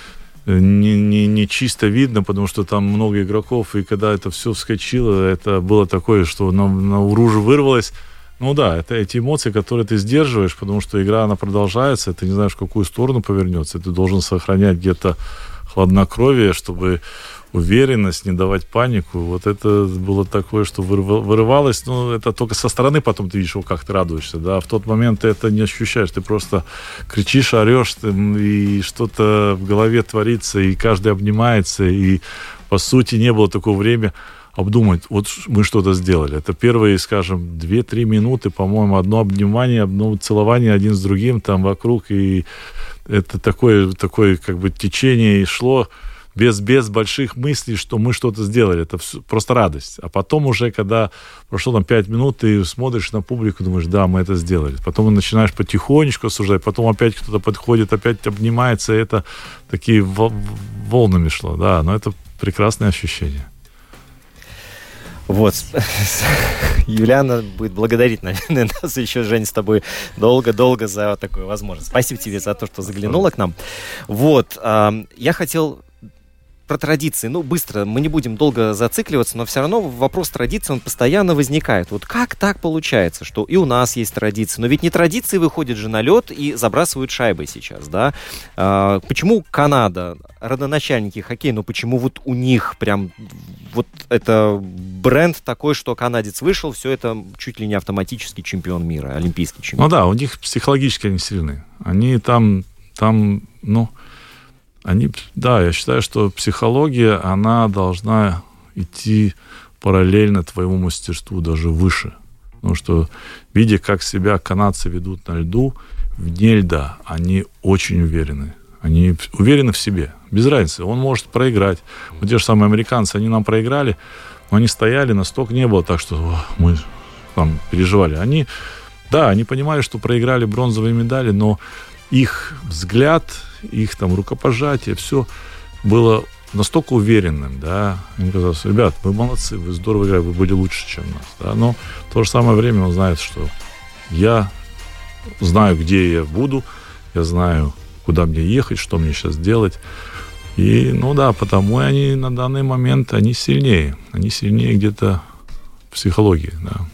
э, не, не, не чисто видно, потому что там много игроков, и когда это все вскочило, это было такое, что на, на уружу вырвалось, ну да, это эти эмоции, которые ты сдерживаешь, потому что игра, она продолжается, ты не знаешь, в какую сторону повернется, ты должен сохранять где-то хладнокровие, чтобы уверенность, не давать панику. Вот это было такое, что вырывалось, ну, это только со стороны потом ты видишь, как ты радуешься, да, в тот момент ты это не ощущаешь, ты просто кричишь, орешь, и что-то в голове творится, и каждый обнимается, и, по сути, не было такого времени, обдумать, вот мы что-то сделали. Это первые, скажем, 2-3 минуты, по-моему, одно обнимание, одно целование один с другим там вокруг, и это такое, такое как бы течение и шло. без, без больших мыслей, что мы что-то сделали. Это все, просто радость. А потом уже, когда прошло там 5 минут, ты смотришь на публику, думаешь, да, мы это сделали. Потом начинаешь потихонечку осуждать, потом опять кто-то подходит, опять обнимается, и это такие волнами шло, да, но это прекрасное ощущение. Вот. Юлиана будет благодарить, наверное, [LAUGHS] нас еще, Жень, с тобой долго-долго за такую возможность. Спасибо тебе за то, что заглянула к нам. Вот. Я хотел про традиции. Ну, быстро, мы не будем долго зацикливаться, но все равно вопрос традиции, он постоянно возникает. Вот как так получается, что и у нас есть традиции, но ведь не традиции выходят же на лед и забрасывают шайбой сейчас, да? А, почему Канада, родоначальники хоккея, но почему вот у них прям вот это бренд такой, что канадец вышел, все это чуть ли не автоматически чемпион мира, олимпийский чемпион? Ну да, у них психологически они сильны. Они там, там, ну, они, да, я считаю, что психология, она должна идти параллельно твоему мастерству, даже выше. Потому что, видя, как себя канадцы ведут на льду, вне льда, они очень уверены. Они уверены в себе. Без разницы. Он может проиграть. Вот те же самые американцы, они нам проиграли, но они стояли, настолько не было так, что мы там переживали. Они, да, они понимали, что проиграли бронзовые медали, но их взгляд, их там рукопожатие, все было настолько уверенным, да, им казалось, ребят, вы молодцы, вы здорово играете, вы были лучше, чем нас, да, но в то же самое время он знает, что я знаю, где я буду, я знаю, куда мне ехать, что мне сейчас делать, и, ну да, потому они на данный момент, они сильнее, они сильнее где-то в психологии, да.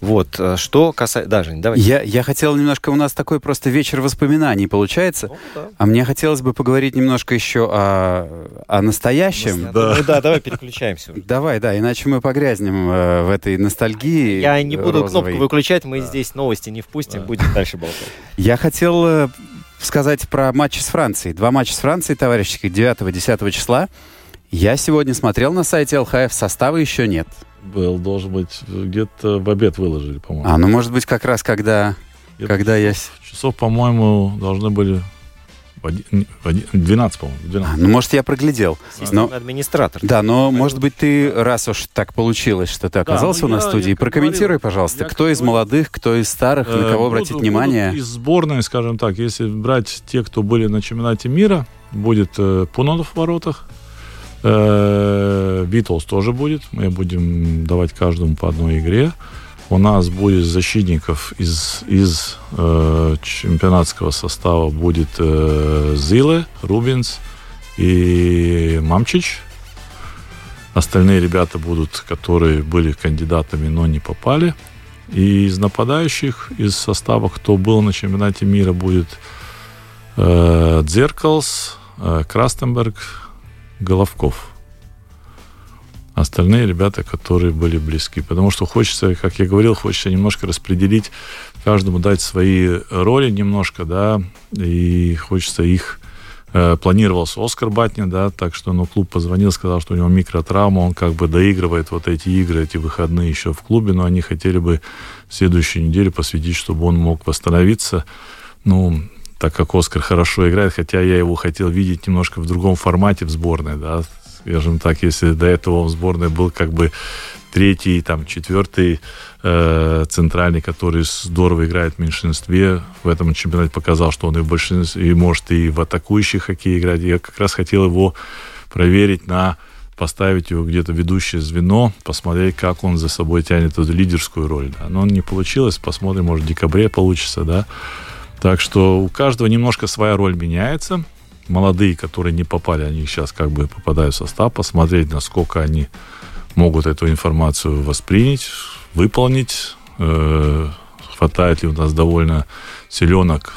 Вот, э, что касается... Да, Жень, давай. Я, я хотел немножко... У нас такой просто вечер воспоминаний получается. Ну, да. А мне хотелось бы поговорить немножко еще о, о настоящем. Да. Ну, да, давай переключаемся. Давай, да, иначе мы погрязнем э, в этой ностальгии Я не буду кнопку выключать, мы здесь новости не впустим, будем дальше болтать. Я хотел э, сказать про матчи с Францией. Два матча с Францией, товарищи, 9-10 числа. Я сегодня смотрел на сайте ЛХФ, состава еще нет был, должен быть, где-то в обед выложили, по-моему. А, ну, может быть, как раз когда, Это когда я... Часов, по-моему, должны были в 12, по-моему. 12. А, ну, может, я проглядел. Но, администратор. Да, но, может быть, ты, раз уж так получилось, что ты оказался да, ну, у нас в студии, прокомментируй, говорил, пожалуйста, кто из молодых, кто из старых, э, на кого буду, обратить внимание? Из сборной, скажем так, если брать те, кто были на чемпионате мира, будет э, Пунонов в воротах, Битлз тоже будет. Мы будем давать каждому по одной игре. У нас будет защитников из, из э, чемпионатского состава будет э, Зиле, Рубинс и Мамчич. Остальные ребята будут, которые были кандидатами, но не попали. И из нападающих, из состава, кто был на чемпионате мира, будет э, Дзеркалс, э, Крастенберг, Головков. Остальные ребята, которые были близки. Потому что хочется, как я говорил, хочется немножко распределить, каждому дать свои роли немножко, да, и хочется их э, планировался Оскар Батня, да, так что, ну, клуб позвонил, сказал, что у него микротравма, он как бы доигрывает вот эти игры, эти выходные еще в клубе, но они хотели бы следующую неделю посвятить, чтобы он мог восстановиться. Ну, так как Оскар хорошо играет, хотя я его хотел видеть немножко в другом формате в сборной, да, скажем так, если до этого он в сборной был как бы третий, там, четвертый э, центральный, который здорово играет в меньшинстве, в этом чемпионате показал, что он и в большинстве, и может и в атакующий хоккей играть. Я как раз хотел его проверить на поставить его где-то ведущее звено, посмотреть, как он за собой тянет эту лидерскую роль. Да. Но не получилось, посмотрим, может, в декабре получится, да. Так что у каждого немножко своя роль меняется. Молодые, которые не попали, они сейчас как бы попадают в состав, посмотреть, насколько они могут эту информацию воспринять, выполнить. Э, хватает ли у нас довольно селенок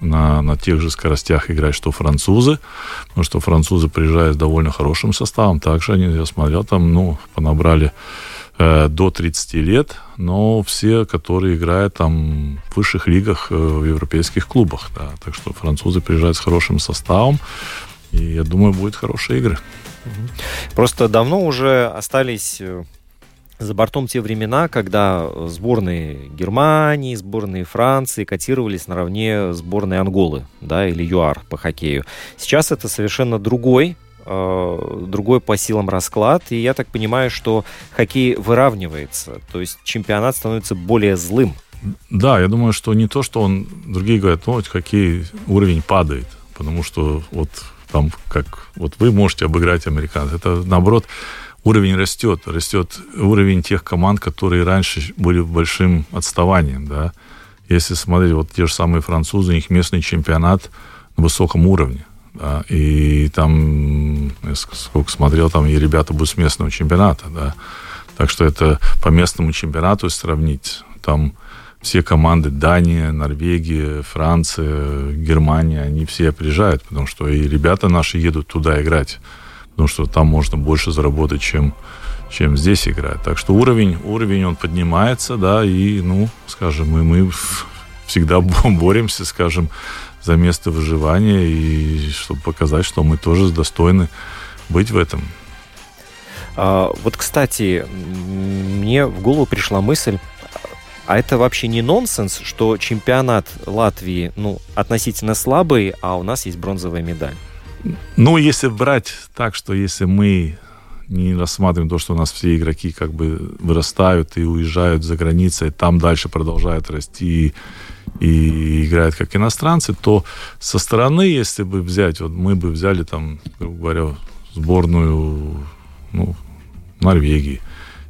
на, на тех же скоростях играть, что французы, потому что французы приезжают с довольно хорошим составом. Также они, я смотрел, там, ну, понабрали Э, до 30 лет, но все, которые играют там в высших лигах э, в европейских клубах. Да. Так что французы приезжают с хорошим составом, и я думаю, будет хорошие игры. Просто давно уже остались э, за бортом те времена, когда сборные Германии, сборные Франции котировались наравне сборной Анголы, да, или ЮАР по хоккею. Сейчас это совершенно другой другой по силам расклад, и я так понимаю, что хоккей выравнивается, то есть чемпионат становится более злым. Да, я думаю, что не то, что он, другие говорят, ну, хоккей уровень падает, потому что вот там, как вот вы можете обыграть американцев, это наоборот уровень растет, растет уровень тех команд, которые раньше были большим отставанием, да. Если смотреть, вот те же самые французы, у них местный чемпионат на высоком уровне, да, и там, я сколько смотрел, там и ребята будут с местного чемпионата, да, так что это по местному чемпионату сравнить, там все команды Дания, Норвегия, Франция, Германия, они все приезжают, потому что и ребята наши едут туда играть. Потому что там можно больше заработать, чем, чем здесь играть. Так что уровень, уровень он поднимается, да, и, ну, скажем, и мы всегда [LAUGHS] боремся, скажем, за место выживания, и чтобы показать, что мы тоже достойны быть в этом. А, вот, кстати, мне в голову пришла мысль, а это вообще не нонсенс, что чемпионат Латвии, ну, относительно слабый, а у нас есть бронзовая медаль? Ну, если брать так, что если мы не рассматриваем то, что у нас все игроки как бы вырастают и уезжают за границей, там дальше продолжают расти и играют как иностранцы, то со стороны, если бы взять, вот мы бы взяли там, грубо говоря, сборную ну, Норвегии,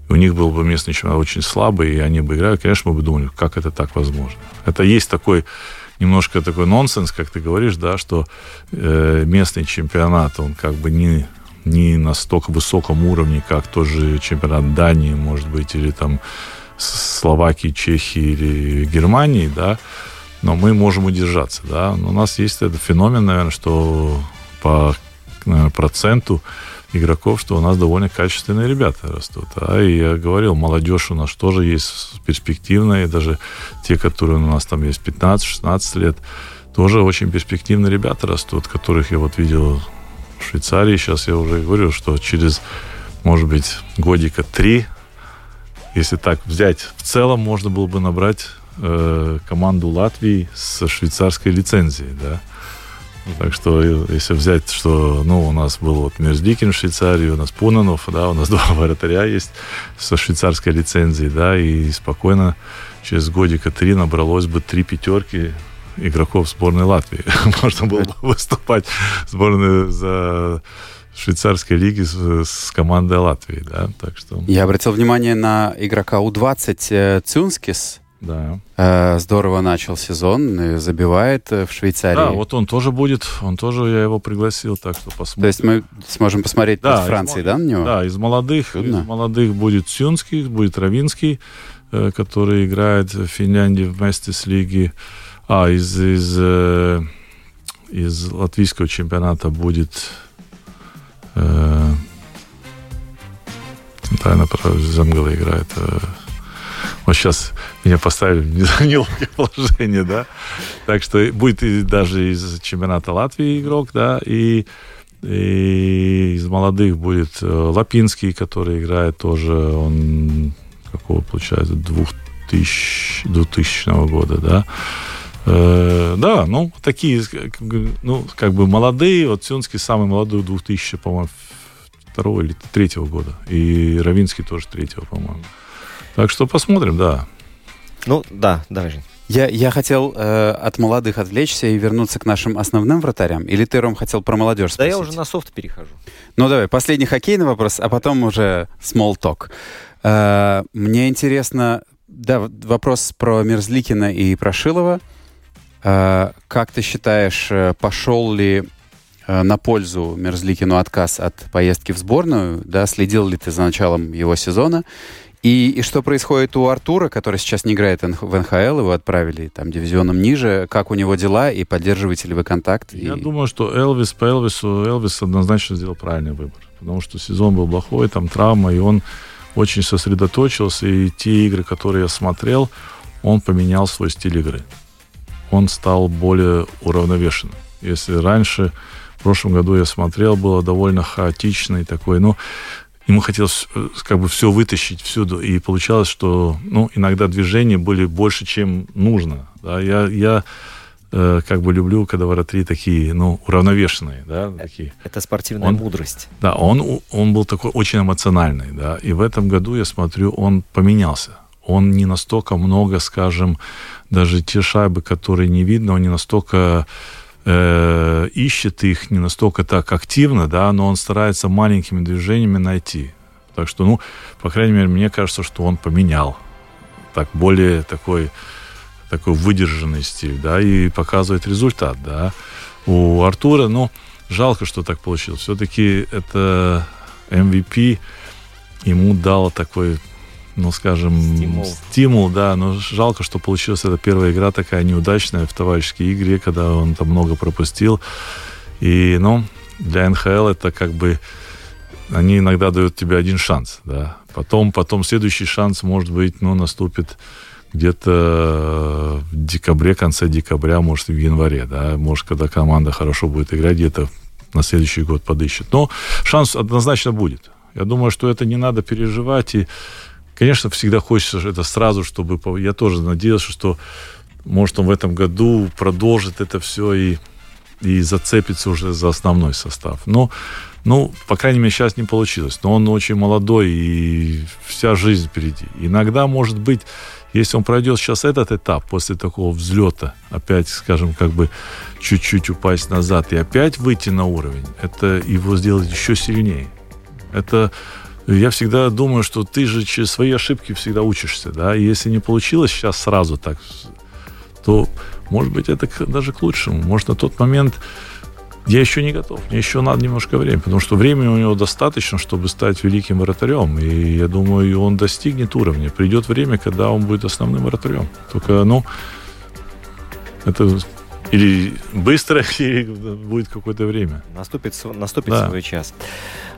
у них был бы местный чемпионат очень слабый, и они бы играли, конечно, мы бы думали, как это так возможно. Это есть такой немножко такой нонсенс, как ты говоришь, да, что э, местный чемпионат, он как бы не, не настолько высоком уровне, как тоже чемпионат Дании, может быть, или там Словакии, Чехии или Германии, да, но мы можем удержаться, да. Но у нас есть этот феномен, наверное, что по наверное, проценту игроков, что у нас довольно качественные ребята растут. А и я говорил, молодежь у нас тоже есть перспективная, даже те, которые у нас там есть 15-16 лет, тоже очень перспективные ребята растут, которых я вот видел в Швейцарии. Сейчас я уже говорю, что через, может быть, годика три, если так взять, в целом можно было бы набрать э, команду Латвии с швейцарской лицензией, да. Так что, если взять, что, ну, у нас был вот Мерзликин в Швейцарии, у нас Пунанов, да, у нас [LAUGHS] два вратаря есть со швейцарской лицензией, да, и спокойно через годика три набралось бы три пятерки игроков сборной Латвии. [LAUGHS] Можно было бы выступать сборной за швейцарской лиги с, с командой Латвии, да, так что... Я обратил внимание на игрока У-20 э, Цюнскис, да. Э, здорово начал сезон, забивает э, в Швейцарии. Да, вот он тоже будет, он тоже, я его пригласил, так что посмотрим. То есть мы сможем посмотреть да, под Франции, из, да, на него? Да, из молодых, Чудно. из молодых будет Сюнский, будет Равинский, который играет в Финляндии вместе с лиги. А, из, из, из латвийского чемпионата будет э, центральная Земгала играет вот сейчас меня поставили [LAUGHS] в неловкое положение, да. Так что будет и даже из чемпионата Латвии игрок, да, и, и из молодых будет э, Лапинский, который играет тоже, он какого, получается, 2000, 2000 года, да. Э, да, ну, такие, ну, как бы молодые, вот Сюнский самый молодой 2000, по-моему, второго или третьего года, и Равинский тоже третьего, по-моему. Так что посмотрим, да. Ну, да, давай, Жень. Я, я хотел э, от молодых отвлечься и вернуться к нашим основным вратарям. Или ты, Ром, хотел про молодежь спросить? Да я уже на софт перехожу. Ну давай, последний хоккейный вопрос, а потом уже small talk. Э, мне интересно, да, вопрос про Мерзликина и про Шилова. Э, как ты считаешь, э, пошел ли э, на пользу Мерзликину отказ от поездки в сборную? Да, следил ли ты за началом его сезона? И, и что происходит у Артура, который сейчас не играет в НХЛ, его отправили там дивизионом ниже, как у него дела и поддерживаете ли вы контакт? Я и... думаю, что Элвис по Элвису, Элвис однозначно сделал правильный выбор, потому что сезон был плохой, там травма, и он очень сосредоточился, и те игры, которые я смотрел, он поменял свой стиль игры. Он стал более уравновешенным. Если раньше, в прошлом году я смотрел, было довольно хаотичный такой, ну, ему хотелось э, как бы все вытащить всюду, и получалось, что, ну, иногда движения были больше, чем нужно, да, я, я э, как бы люблю, когда вратари такие, ну, уравновешенные, да, такие. Это спортивная Он- мудрость. Да, он, он был такой очень эмоциональный, да, и в этом году, я смотрю, он поменялся. Он не настолько много, скажем, даже те шайбы, которые не видно, он не настолько э, ищет их, не настолько так активно, да, но он старается маленькими движениями найти. Так что, ну, по крайней мере, мне кажется, что он поменял. Так, более такой, такой выдержанный стиль, да, и показывает результат, да. У Артура, ну, жалко, что так получилось. Все-таки это MVP ему дало такой, ну, скажем, Стимул. стимул, да, но жалко, что получилась эта первая игра такая неудачная в товарищеской игре, когда он там много пропустил. И, ну, для НХЛ это как бы они иногда дают тебе один шанс, да. Потом, потом следующий шанс, может быть, ну, наступит где-то в декабре, конце декабря, может, в январе, да. Может, когда команда хорошо будет играть, где-то на следующий год подыщет. Но шанс однозначно будет. Я думаю, что это не надо переживать. И, конечно, всегда хочется это сразу, чтобы... Я тоже надеялся, что, может, он в этом году продолжит это все и, и зацепится уже за основной состав. Но, ну, по крайней мере, сейчас не получилось. Но он очень молодой, и вся жизнь впереди. Иногда, может быть, если он пройдет сейчас этот этап после такого взлета, опять, скажем, как бы чуть-чуть упасть назад и опять выйти на уровень, это его сделать еще сильнее. Это я всегда думаю, что ты же через свои ошибки всегда учишься, да, и если не получилось сейчас сразу так, то, может быть, это даже к лучшему. Может, на тот момент я еще не готов, мне еще надо немножко времени, потому что времени у него достаточно, чтобы стать великим вратарем, и я думаю, он достигнет уровня. Придет время, когда он будет основным вратарем. Только, ну, это или быстро, [LAUGHS] или будет какое-то время. Наступит, наступит Да. свой час.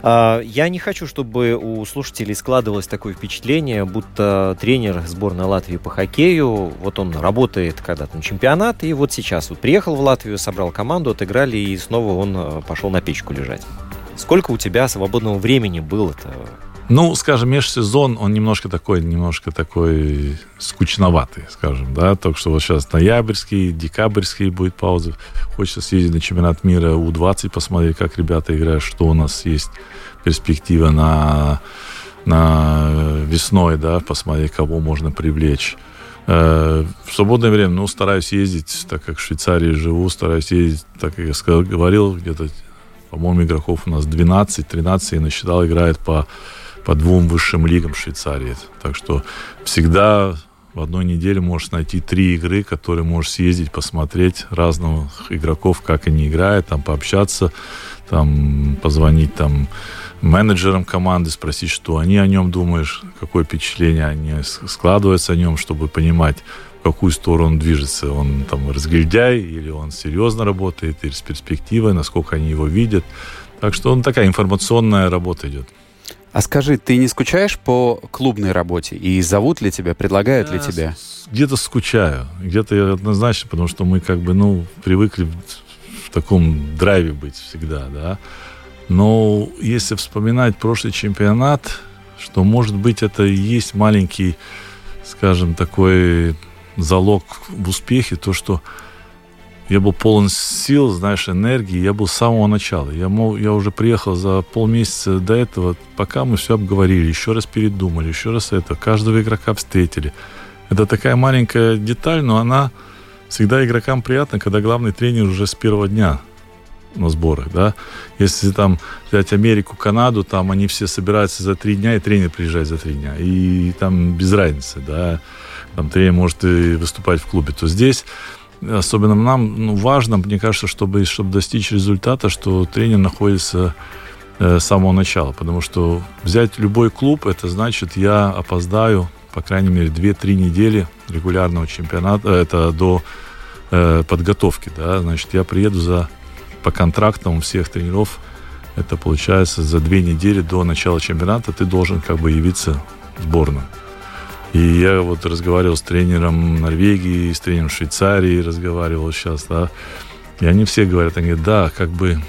А, Я не хочу, чтобы у слушателей складывалось такое впечатление, будто тренер сборной Латвии по хоккею, вот он работает когда-то на чемпионат, и вот сейчас вот приехал в Латвию, собрал команду, отыграли, и снова он э, пошел на печку лежать. Сколько у тебя свободного времени было-то? Ну, скажем, межсезон, он немножко такой, немножко такой скучноватый, скажем, да, только что вот сейчас ноябрьский, декабрьский будет пауза. Хочется съездить на чемпионат мира У-20, посмотреть, как ребята играют, что у нас есть перспектива на, на весной, да, посмотреть, кого можно привлечь. Э, В свободное время, ну, стараюсь ездить, так как в Швейцарии живу, стараюсь ездить, так как я сказал, говорил, где-то, по-моему, игроков у нас 12-13, и насчитал, играет по по двум высшим лигам Швейцарии. Так что всегда в одной неделе можешь найти три игры, которые можешь съездить, посмотреть разных игроков, как они играют, там пообщаться, там позвонить там менеджерам команды, спросить, что они о нем думают, какое впечатление они складываются о нем, чтобы понимать, в какую сторону он движется. Он там разгильдяй, или он серьезно работает, или с перспективой, насколько они его видят. Так что он такая информационная работа идет. А скажи, ты не скучаешь по клубной работе? И зовут ли тебя, предлагают ли Я тебя? Где-то скучаю, где-то я однозначно, потому что мы как бы, ну, привыкли в таком драйве быть всегда, да. Но если вспоминать прошлый чемпионат, что, может быть, это и есть маленький, скажем, такой залог в успехе, то, что я был полон сил, знаешь, энергии. Я был с самого начала. Я, мог, я уже приехал за полмесяца до этого, пока мы все обговорили, еще раз передумали, еще раз это. Каждого игрока встретили. Это такая маленькая деталь, но она всегда игрокам приятна, когда главный тренер уже с первого дня на сборах, да. Если там взять Америку, Канаду, там они все собираются за три дня, и тренер приезжает за три дня. И там без разницы, да. Там тренер может и выступать в клубе. То здесь особенно нам ну, важно, мне кажется, чтобы, чтобы достичь результата, что тренер находится э, с самого начала. Потому что взять любой клуб, это значит, я опоздаю, по крайней мере, 2-3 недели регулярного чемпионата, это до э, подготовки. Да? Значит, я приеду за, по контрактам у всех тренеров, это получается за две недели до начала чемпионата ты должен как бы явиться в сборную. И я вот разговаривал с тренером Норвегии, с тренером Швейцарии разговаривал сейчас, да. И они все говорят, они говорят, да, как бы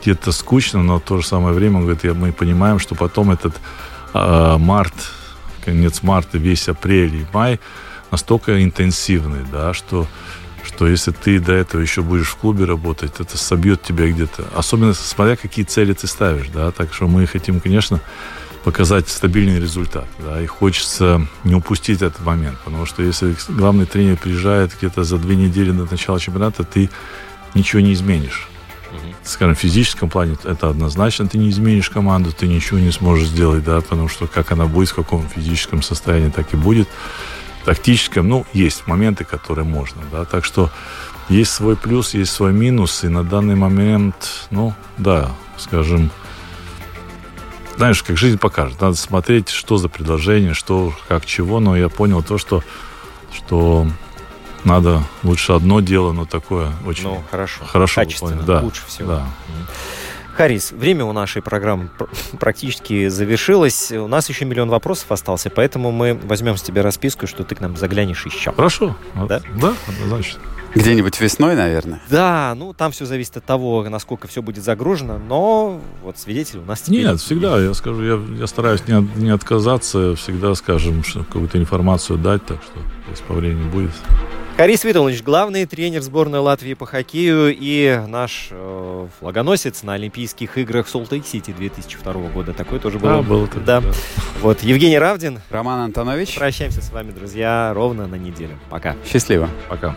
где-то скучно, но в то же самое время, он говорит, мы понимаем, что потом этот э, март, конец марта, весь апрель и май настолько интенсивный, да, что что если ты до этого еще будешь в клубе работать, это собьет тебя где-то. Особенно смотря какие цели ты ставишь, да. Так что мы хотим, конечно, показать стабильный результат, да, и хочется не упустить этот момент, потому что если главный тренер приезжает где-то за две недели до начала чемпионата, ты ничего не изменишь. Скажем, в физическом плане это однозначно, ты не изменишь команду, ты ничего не сможешь сделать, да, потому что как она будет, в каком физическом состоянии, так и будет тактическом, ну, есть моменты, которые можно, да, так что есть свой плюс, есть свой минус, и на данный момент, ну, да, скажем, знаешь, как жизнь покажет, надо смотреть, что за предложение, что, как, чего, но я понял то, что, что надо лучше одно дело, но такое очень ну, хорошо, хорошо качественно, да, лучше всего. Да. Харис, время у нашей программы практически завершилось. У нас еще миллион вопросов остался, поэтому мы возьмем с тебя расписку, что ты к нам заглянешь еще. Хорошо. Да? Да, однозначно. Где-нибудь весной, наверное? Да, ну там все зависит от того, насколько все будет загружено, но вот свидетель у нас теперь... Нет, всегда, я скажу, я, я стараюсь не, не отказаться, всегда, скажем, какую-то информацию дать, так что времени будет, Харис Виталович, главный тренер сборной Латвии по хоккею и наш э, флагоносец на Олимпийских играх в Солт-Лейк-Сити 2002 года. Такой тоже был. А, был да. да. Вот, Евгений Равдин. Роман Антонович. Прощаемся с вами, друзья, ровно на неделю. Пока. Счастливо. Пока.